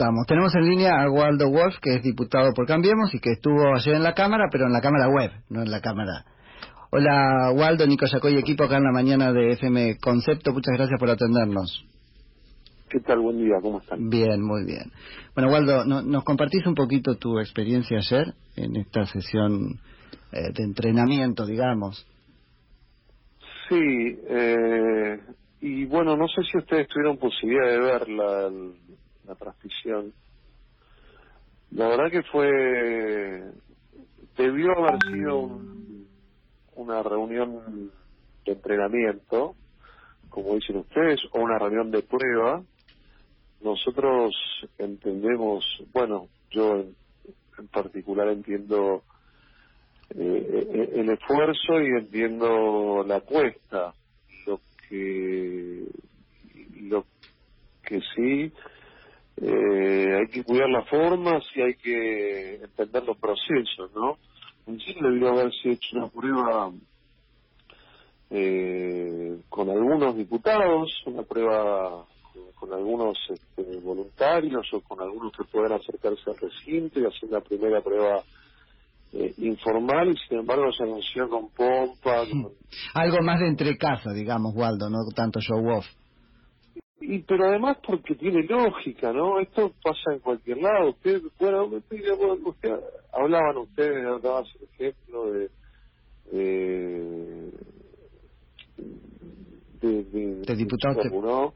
estamos. Tenemos en línea a Waldo Wolf, que es diputado por Cambiemos y que estuvo ayer en la Cámara, pero en la Cámara web, no en la Cámara. Hola, Waldo, Nico Yacoy, equipo acá en la mañana de FM Concepto. Muchas gracias por atendernos. ¿Qué tal? Buen día, ¿cómo están? Bien, muy bien. Bueno, Waldo, ¿nos compartís un poquito tu experiencia ayer en esta sesión eh, de entrenamiento, digamos? Sí, eh, y bueno, no sé si ustedes tuvieron posibilidad de ver la, la transmisión. La verdad que fue, debió haber sido una reunión de entrenamiento, como dicen ustedes, o una reunión de prueba. Nosotros entendemos, bueno, yo en, particular entiendo eh, el esfuerzo y entiendo la apuesta. Lo que, lo que sí eh, hay que cuidar las formas y hay que entender los procesos, ¿no? En sí debió haberse hecho una prueba eh, con algunos diputados, una prueba con, algunos este, voluntarios o con algunos que puedan acercarse al recinto y hacer la primera prueba eh, informal y sin embargo se anunció con pompa. Algo más de entre casa, digamos, Waldo, no tanto show off. Y pero además porque tiene lógica, ¿no? Esto pasa en cualquier lado. Usted, bueno, usted, hablaban ustedes, daban el ejemplo de, de, de, diputados ¿no?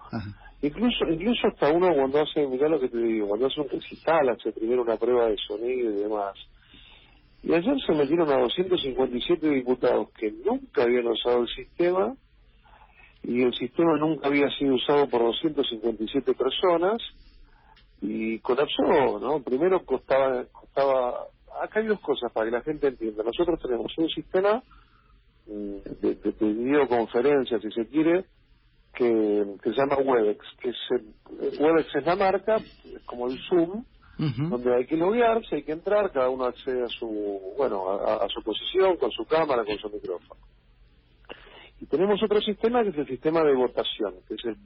Incluso, incluso hasta uno cuando hace, mirá lo que te digo, cuando hace un recital, hace primero una prueba de sonido y demás. Y ayer se metieron a 257 diputados que nunca habían usado el sistema y el sistema nunca había sido usado por 257 personas y colapsó, ¿no? Primero costaba, costaba, acá hay dos cosas para que la gente entienda. Nosotros tenemos un sistema mm, de, de, videoconferencia, si se quiere, que, se llama Webex, que es, Webex es la marca, es como el Zoom, donde hay que loguearse, hay que entrar, cada uno accede a su, bueno, a su posición, con su cámara, con su micrófono. Tenemos otro sistema que es el sistema de votación, que es el,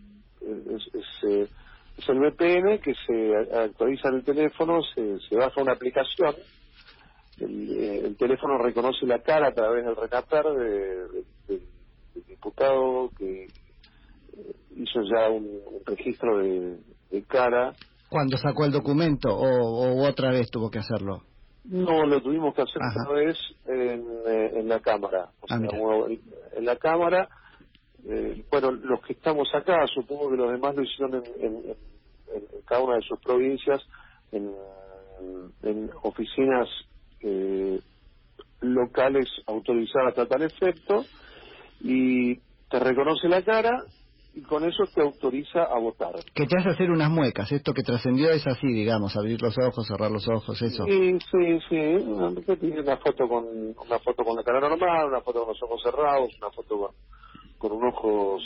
es, el VPN que se actualiza en el teléfono, se, se baja una aplicación, el, el, teléfono reconoce la cara a través del recatar del diputado que hizo ya un, registro de, cara. ¿Cuándo sacó el documento o otra vez tuvo que hacerlo? No, lo tuvimos que hacer una vez en, eh, en la Cámara. O ah, sea, en la Cámara, eh, bueno, los que estamos acá, supongo que los demás lo hicieron en, cada una de sus provincias, en, oficinas eh, locales autorizadas a tal efecto, y te reconoce la cara y con eso te autoriza a votar. Que te hace hacer unas muecas, esto que trascendió es así, digamos, abrir los ojos, cerrar los ojos, eso. Sí, sí, sí, una foto con una foto con la cara normal, una foto con los ojos cerrados, una foto con, un ojo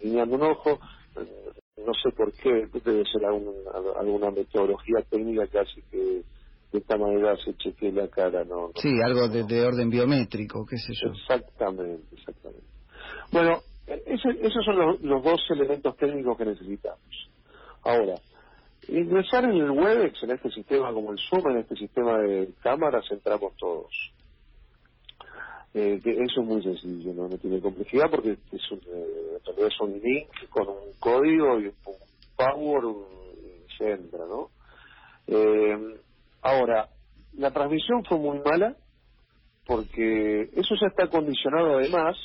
guiñando un ojo, eh, no sé por qué, debe ser alguna metodología técnica que hace que de esta manera se chequee la cara, ¿no? sí, algo de, de orden biométrico, qué sé yo. Exactamente, exactamente. Bueno, esos son los, dos elementos técnicos que necesitamos. Ahora, ingresar en el WebEx, en este sistema como el Zoom, en este sistema de cámaras, entramos todos. Eh, eso es muy sencillo, ¿no? tiene complejidad porque es un, eh, un link con un código y un, power y se entra, ¿no? Eh, ahora, la transmisión fue muy mala porque eso ya está condicionado además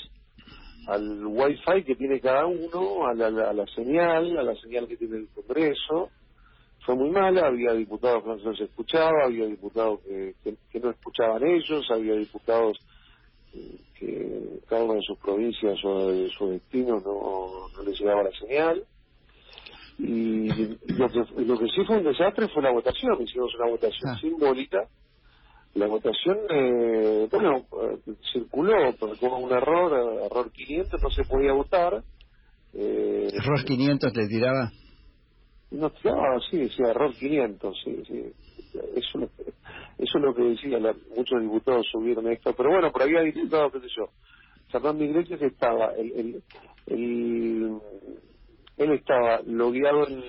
al wifi que tiene cada uno, a la, señal, a la señal que tiene el Congreso. Fue muy mala, había diputados que no se escuchaba, había diputados que, que, no escuchaban ellos, había diputados eh, que cada una de sus provincias o de su destino no, no les llegaba la señal. Y lo que, lo que sí fue un desastre fue la votación, hicimos una votación ah. simbólica la votación, eh, bueno, eh, circuló, como un error, error 500, no se podía votar. Eh, ¿Error 500 le tiraba? No tiraba, sí, decía error 500, sí, sí. Eso, eso es lo que decían, muchos diputados subieron esto, pero bueno, por había diputados, qué sé yo. Fernando Iglesias estaba, el, el, el, él estaba logueado en,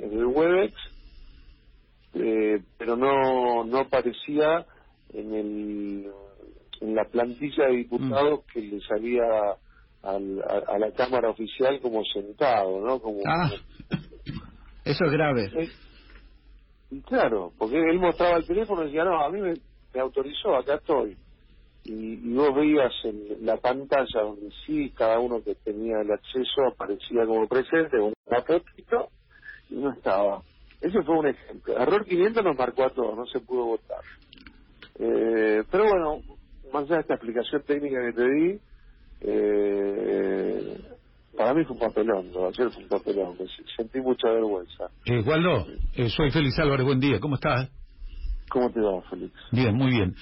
en el Webex, eh, pero no, no aparecía en, el, en la plantilla de diputados mm. que le salía al, a, la Cámara Oficial como sentado, ¿no? Como, ah, eso es grave. Eh, y claro, porque él mostraba el teléfono y decía, no, a mí me, me autorizó, acá estoy y, vos veías en la pantalla donde sí cada uno que tenía el acceso aparecía como presente con un fotito y no estaba. Ese fue un ejemplo. Error 500 nos marcó a todos, no se pudo votar. Eh, pero bueno, más allá de esta explicación técnica que te di, eh, para mí fue un papelón, ayer fue un papelón, sentí mucha vergüenza. Eh, Waldo, eh, soy Félix Álvarez, buen día, ¿cómo estás? ¿Cómo te va, Félix? Bien, muy bien.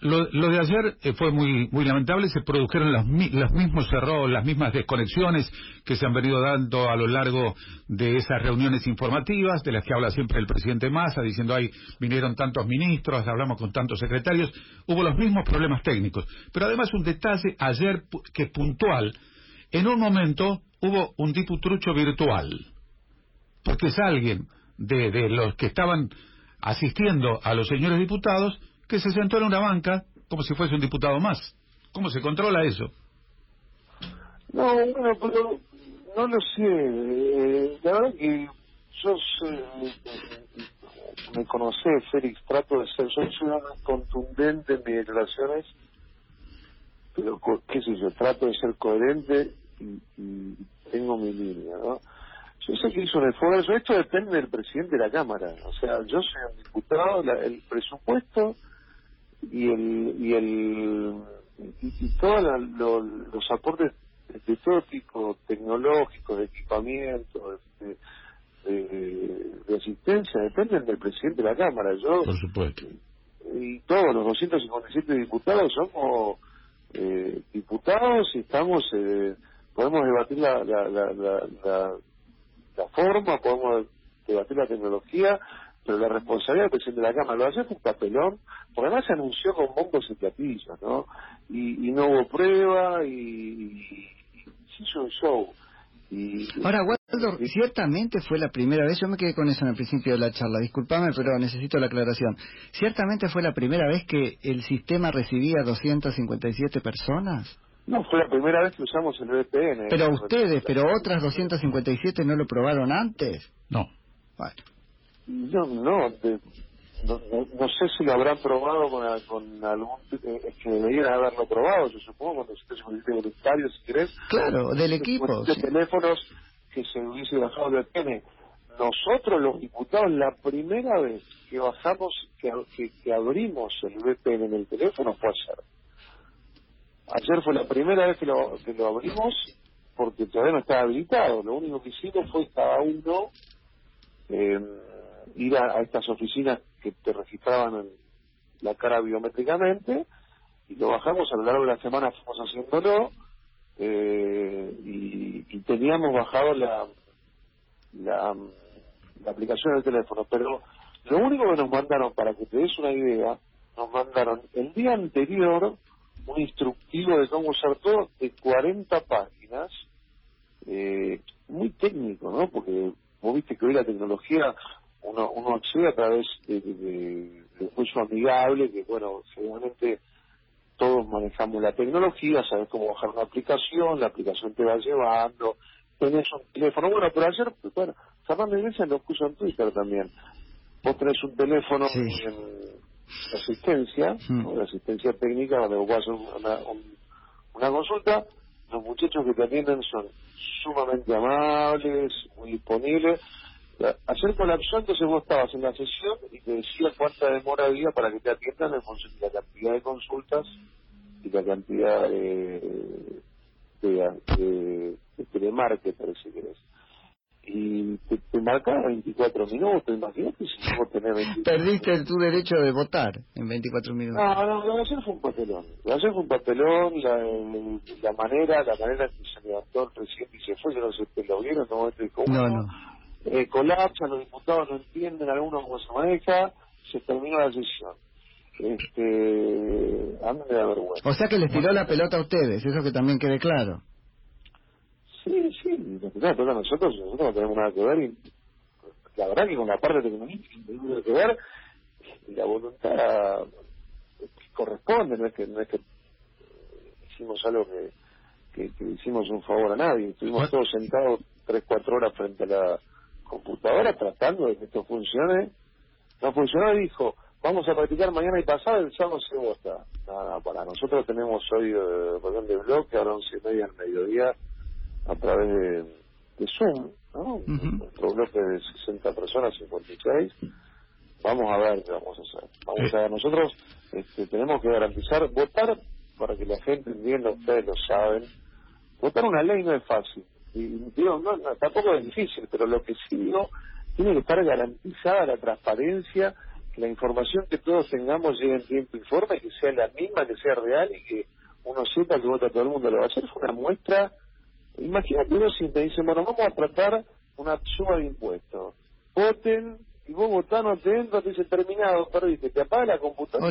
Eh, lo, de ayer eh, fue muy muy lamentable, se produjeron los, los mismos errores, las mismas desconexiones que se han venido dando a lo largo de esas reuniones informativas, de las que habla siempre el presidente Massa, diciendo, ahí vinieron tantos ministros, hablamos con tantos secretarios, hubo los mismos problemas técnicos. Pero además un detalle ayer que puntual, en un momento hubo un diputrucho virtual, porque es alguien de, de los que estaban asistiendo a los señores diputados, que se sentó en una banca como si fuese un diputado más. ¿Cómo se controla eso? No, bueno, pero no lo sé. Eh, la verdad que yo me conocé, Félix, trato de ser, soy contundente en mis declaraciones, pero qué sé yo, trato de ser coherente y, tengo mi línea, ¿no? Yo sé que hizo un esfuerzo, esto depende del presidente de la Cámara, o sea, yo soy un diputado, el presupuesto y el y el y, todos los aportes de todo tipo tecnológicos de equipamiento de, de, asistencia dependen del presidente de la cámara. Yo por supuesto. y todos los 257 diputados somos eh, diputados y estamos eh, podemos debatir la la, la, la, la forma podemos debatir la tecnología pero la responsabilidad del presidente de la Cámara lo hace fue un papelón, porque además se anunció con bombos y platillos, ¿no? Y, no hubo prueba y, se hizo un show. Y, Ahora, Waldo, ciertamente fue la primera vez, yo me quedé con eso en el principio de la charla, discúlpame, pero necesito la aclaración. ¿Ciertamente fue la primera vez que el sistema recibía 257 personas? No, fue la primera vez que usamos el VPN. Pero ustedes, pero otras 257 no lo probaron antes. No. Bueno. No, no, no, sé si lo habrán probado con, con algún... Eh, es que deberían haberlo probado, yo supongo, cuando con el voluntario, si querés. Claro, del equipo. De teléfonos que se hubiese bajado el VPN. Nosotros, los diputados, la primera vez que bajamos, que, que, abrimos el VPN en el teléfono fue ayer. Ayer fue la primera vez que lo, que lo abrimos porque todavía no estaba habilitado. Lo único que hicimos fue cada uno... Eh, ir a, estas oficinas que te registraban en la cara biométricamente y lo bajamos a lo largo de la semana fuimos haciéndolo eh, y, y, teníamos bajado la, la, la aplicación del teléfono pero lo único que nos mandaron para que te des una idea nos mandaron el día anterior un instructivo de cómo usar todo de 40 páginas eh, muy técnico no porque vos viste que hoy la tecnología uno, uno accede a través de, de, un juicio amigable, que bueno, seguramente todos manejamos la tecnología, sabes cómo bajar una aplicación, la aplicación te va llevando, tenés un teléfono, bueno, pero ayer, pues, bueno, Fernando Iglesias lo puso en Twitter también, vos tenés un teléfono en asistencia, mm. asistencia técnica, donde vos vas a una, una consulta, los muchachos que te atienden son sumamente amables, muy disponibles, Ayer colapsó, entonces vos estabas en la sesión y te decía cuánta demora había para que te atiendan en función de la cantidad de consultas y la cantidad de, de, de, de telemarketer, si querés. Y te, te marcaba 24 minutos, imagínate si vos tenés 24 Perdiste tu derecho de votar en 24 minutos. No, no, lo de ayer fue un papelón. Lo de ayer fue un papelón, la, la manera, la manera en que se levantó el presidente y se fue, yo no sé si lo vieron, no, no, no eh, colapsan, los diputados no entienden, algunos cómo se maneja, se terminó la sesión. Este, a mí me da vergüenza. O sea que les tiró la pelota a ustedes, eso que también quede claro. Sí, sí, la pelota a nosotros, nosotros no tenemos nada que ver y la verdad que con la parte tecnológica tiene que ver y la voluntad corresponde, no es que, no es que hicimos algo que, que, hicimos un favor a nadie, estuvimos todos sentados tres, cuatro horas frente a la computadora tratando de que esto funcione, no funcionó y dijo, vamos a practicar mañana y pasado, el sábado se vota. Nada, para nosotros tenemos hoy eh, de blog, ahora once y media al mediodía, a través de, de Zoom, ¿no? Nuestro bloque de 60 personas, 56. Vamos a ver qué vamos a hacer. Vamos a ver, nosotros este, tenemos que garantizar, votar para que la gente entienda, ustedes lo saben, votar una ley no es fácil. Y digo, no, tampoco es difícil, pero lo que sí digo, tiene que estar garantizada la transparencia la información que todos tengamos llegue en tiempo y forma que sea la misma, que sea real y que uno sepa que vota todo el mundo. Lo va a hacer fue una muestra. Imagínate uno si te dice, bueno, vamos a tratar una suba de impuestos. Voten, vos votás, no te entras, te dice terminado, perdiste, te apaga la computadora.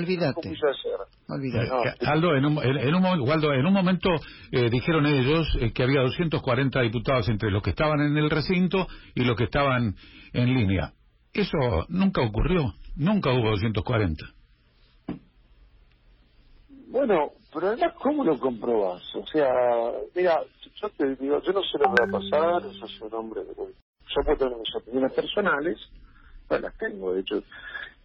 Olvídate. Aldo, en un, en, un, Waldo, en un momento eh, dijeron ellos eh, que había 240 diputados entre los que estaban en el recinto y los que estaban en línea. Eso nunca ocurrió. Nunca hubo 240. Bueno, pero además, ¿cómo lo comprobas? O sea, mira, yo te digo, yo no sé lo que va a pasar, yo soy un hombre de... Yo puedo tener mis opiniones personales, las tengo, de hecho,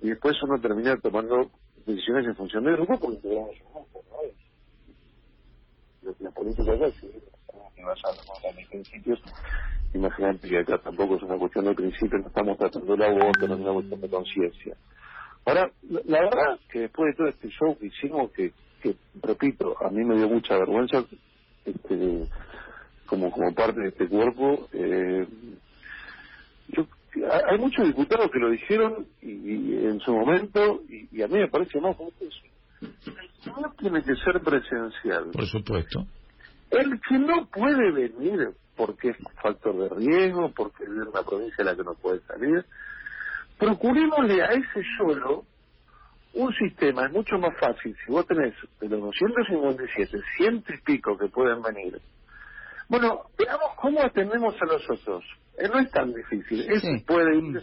y después uno termina tomando decisiones en función del grupo porque integramos un grupo, ¿no? La política es así, que basada en mis principios, imagínate que acá tampoco es una cuestión de principios, no estamos tratando la voto, no es una cuestión de conciencia. Ahora, la, verdad que después de todo este show que hicimos, que, que repito, a mí me dio mucha vergüenza, este, como como parte de este cuerpo, eh, yo, hay muchos diputados que lo dijeron y, en su momento, y, a mí me parece más eso. No tiene que ser presencial. Por supuesto. El que no puede venir porque es un factor de riesgo, porque es una provincia en la que no puede salir, procurémosle a ese solo un sistema, es mucho más fácil, si vos tenés de los 257, ciento y pico que pueden venir, bueno, veamos cómo atendemos a los otros. Eh, no es tan difícil. Ese puede ir,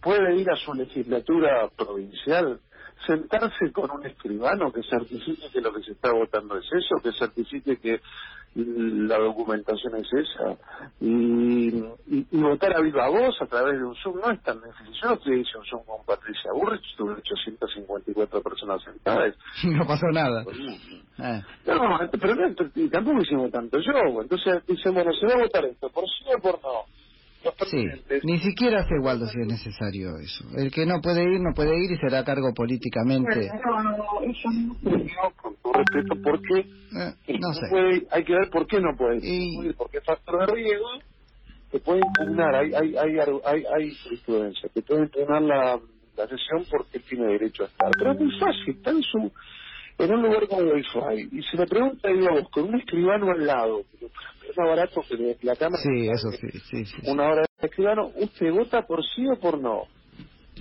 puede ir a su legislatura provincial, sentarse con un escribano que certifique que lo que se está votando es eso, que certifique que la documentación es esa y, y, votar a viva voz a través de un Zoom no es tan difícil. Yo no te hice un Zoom con Patricia Burrich, tuve 854 personas sentadas. No pasó nada. Eh. No, pero tampoco hicimos tanto yo. Entonces dicen, bueno, se va a votar esto, por sí o por no. Sí, ni siquiera hace Waldo si es necesario eso. El que no puede ir, no puede ir y será cargo políticamente. no, no, no, eso no, con todo respeto, ¿por qué? Eh, no sé. Puede, hay que ver por qué no puede ir. Porque es factor de riesgo, que puede impugnar, hay, hay, hay, hay, hay jurisprudencia, que puede impugnar la, la sesión porque tiene derecho a estar. Pero es muy fácil, está en su en un lugar como Wi-Fi. Y si me pregunta, digamos, con un escribano al lado, es más barato que la cámara. Sí, eso sí, sí, sí, Una hora de escribano, ¿usted vota por sí o por no?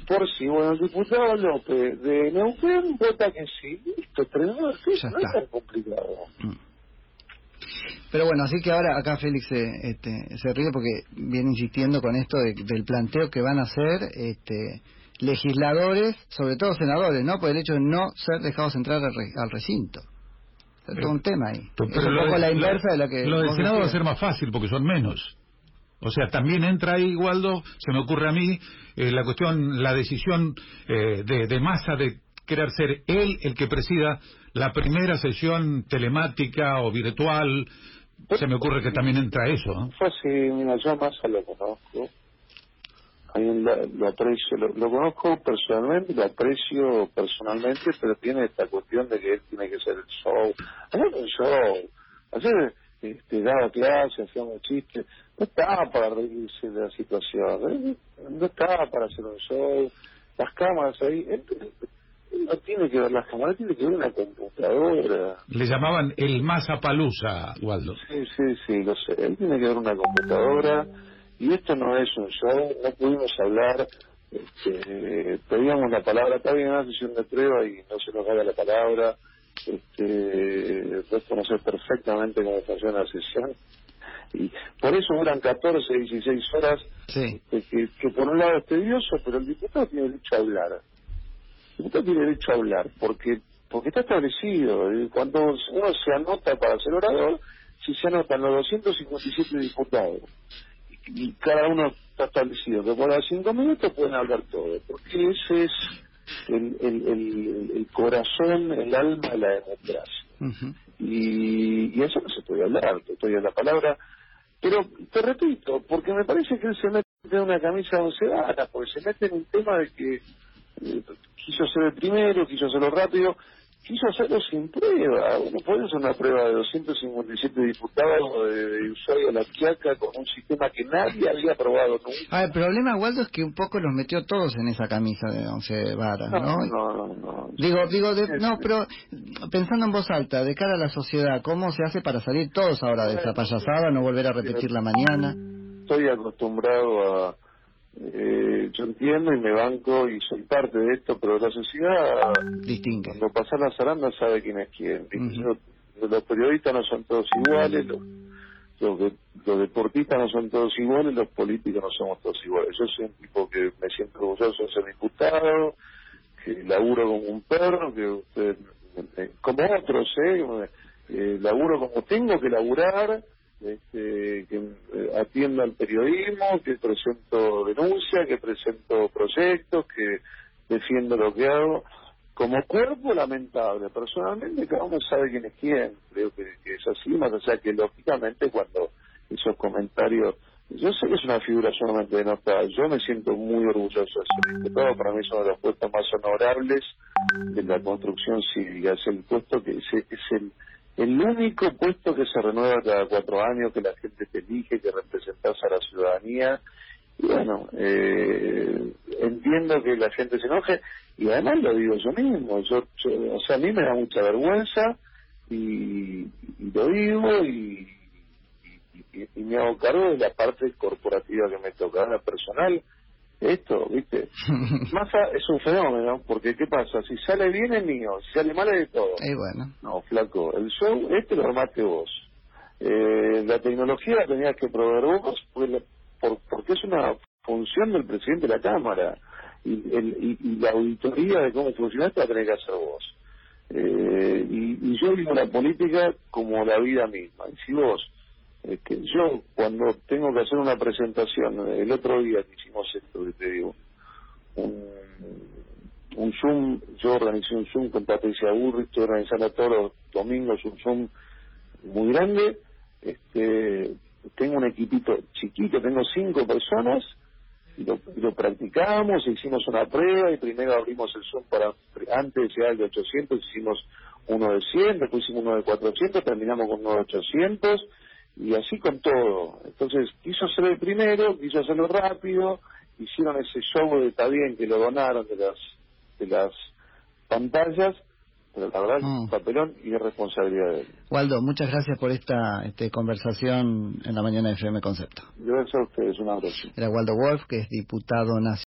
Por sí. Bueno, el diputado López de Neuquén vota que sí. Listo, tres no, es tan complicado. Mm. Pero bueno, así que ahora acá Félix este, se ríe porque viene insistiendo con esto del planteo que van a hacer este, legisladores, sobre todo senadores, ¿no? Por el hecho de no ser dejados entrar al, recinto. Es un tema ahí. es un poco la inversa de la que... Lo del Senado va a ser más fácil porque son menos. O sea, también entra ahí, Waldo, se me ocurre a mí, eh, la cuestión, la decisión eh, de, de Massa de querer ser él el que presida la primera sesión telemática o virtual. Se me ocurre que también entra eso. ¿no? Fue así, mira, yo Massa lo conozco lo, aprecio, lo, conozco personalmente, lo aprecio personalmente, pero tiene esta cuestión de que él tiene que ser el show. Hacer un show, hacer, este, daba clase, hacíamos chistes, no estaba para reírse de la situación, ¿eh? no estaba para hacer un show, las cámaras ahí, él, no tiene que ver las cámaras, tiene que ver una computadora. Le llamaban el Mazapalusa, Waldo. Sí, sí, sí, lo sé, él tiene que ver una computadora y esto no es un show, no pudimos hablar, este, pedíamos la palabra, está bien una sesión de prueba y no se nos da la palabra, este, vos conocés perfectamente cómo funciona la sesión, Y por eso duran 14, 16 horas, Sí. este, que, que por un lado es tedioso, pero el diputado tiene derecho a hablar. El diputado tiene derecho a hablar, porque porque está establecido. eh, Cuando uno se anota para ser orador, si se anotan los 257 diputados y, cada uno está establecido. Que por cinco minutos pueden hablar todo, porque ese es el, el, el, el corazón, el alma de la democracia. Y, y eso no se puede hablar, te estoy en la palabra. Pero te repito, porque me parece que él se mete en una camisa de once varas, porque se mete en un tema de que eh, quiso ser el primero, quiso hacerlo rápido, quiso hacerlo sin prueba. Uno puede hacer una prueba de 257 diputados de, de Ushuaia a la Quiaca con un sistema que nadie había probado nunca. Ah, el problema, Waldo, es que un poco los metió todos en esa camisa de once varas, ¿no? No, no, no. no. Digo, digo, de- no, pero pensando en voz alta, de cara a la sociedad, ¿cómo se hace para salir todos ahora de esa payasada, no volver a repetirla mañana? estoy acostumbrado a eh, yo entiendo y me banco y soy parte de esto pero la sociedad Distingue. cuando pasa la zaranda sabe quién es quién. Los- periodistas no son todos iguales los, los, de- los deportistas no son todos iguales los políticos no somos todos iguales yo soy un tipo que me siento orgulloso de ser diputado que laburo como un perro que usted eh, como otros eh, eh, laburo como tengo que laburar este, que eh, atiendo al periodismo, que presento denuncias, que presento proyectos, que defiendo lo que hago. Como cuerpo lamentable, personalmente cada uno sabe quién es quién, creo que, es así, más allá que lógicamente cuando esos comentarios, yo sé que es una figura solamente de nota, yo me siento muy orgulloso de ser diputado, para mí es uno de los puestos más honorables de la construcción cívica, es el puesto que es, es el el único puesto que se renueva cada cuatro años, que la gente te elige, que representas a la ciudadanía. Y bueno, eh, entiendo que la gente se enoje y además lo digo yo mismo. Yo, yo- o sea, a mí me da mucha vergüenza y, lo digo y, y, y me hago cargo de la parte corporativa que me toca, la personal. Esto, ¿viste? Massa es un fenómeno, porque ¿qué pasa? Si sale bien es mío, si sale mal es de todo. Y bueno, No, flaco, el show este lo armaste vos. Eh, la tecnología la tenías que proveer vos porque, porque es una función del presidente de la Cámara. Y, el- y- y la auditoría de cómo funciona esto la tenés que hacer vos. Eh, y, y yo vivo la política como la vida misma. Y si vos, que yo cuando tengo que hacer una presentación, el otro día que hicimos esto, que te digo, un, un Zoom, yo organizé un Zoom con Patricia Burri, estoy organizando todos los domingos un Zoom muy grande, este, tengo un equipito chiquito, tengo cinco personas, y lo, lo practicamos, hicimos una prueba y primero abrimos el Zoom para, antes ya el de 800, hicimos uno de 100, después hicimos uno de 400, terminamos con uno de 800 y así con todo. Entonces quiso ser el primero, quiso hacerlo rápido, hicieron ese show de está bien que lo donaron de las de las pantallas, pero la verdad es Mm. un papelón y es responsabilidad de él. Waldo, muchas gracias por esta este, conversación en la mañana de FM Concepto. Gracias a ustedes, un abrazo. Era Waldo Wolf, que es diputado nacional.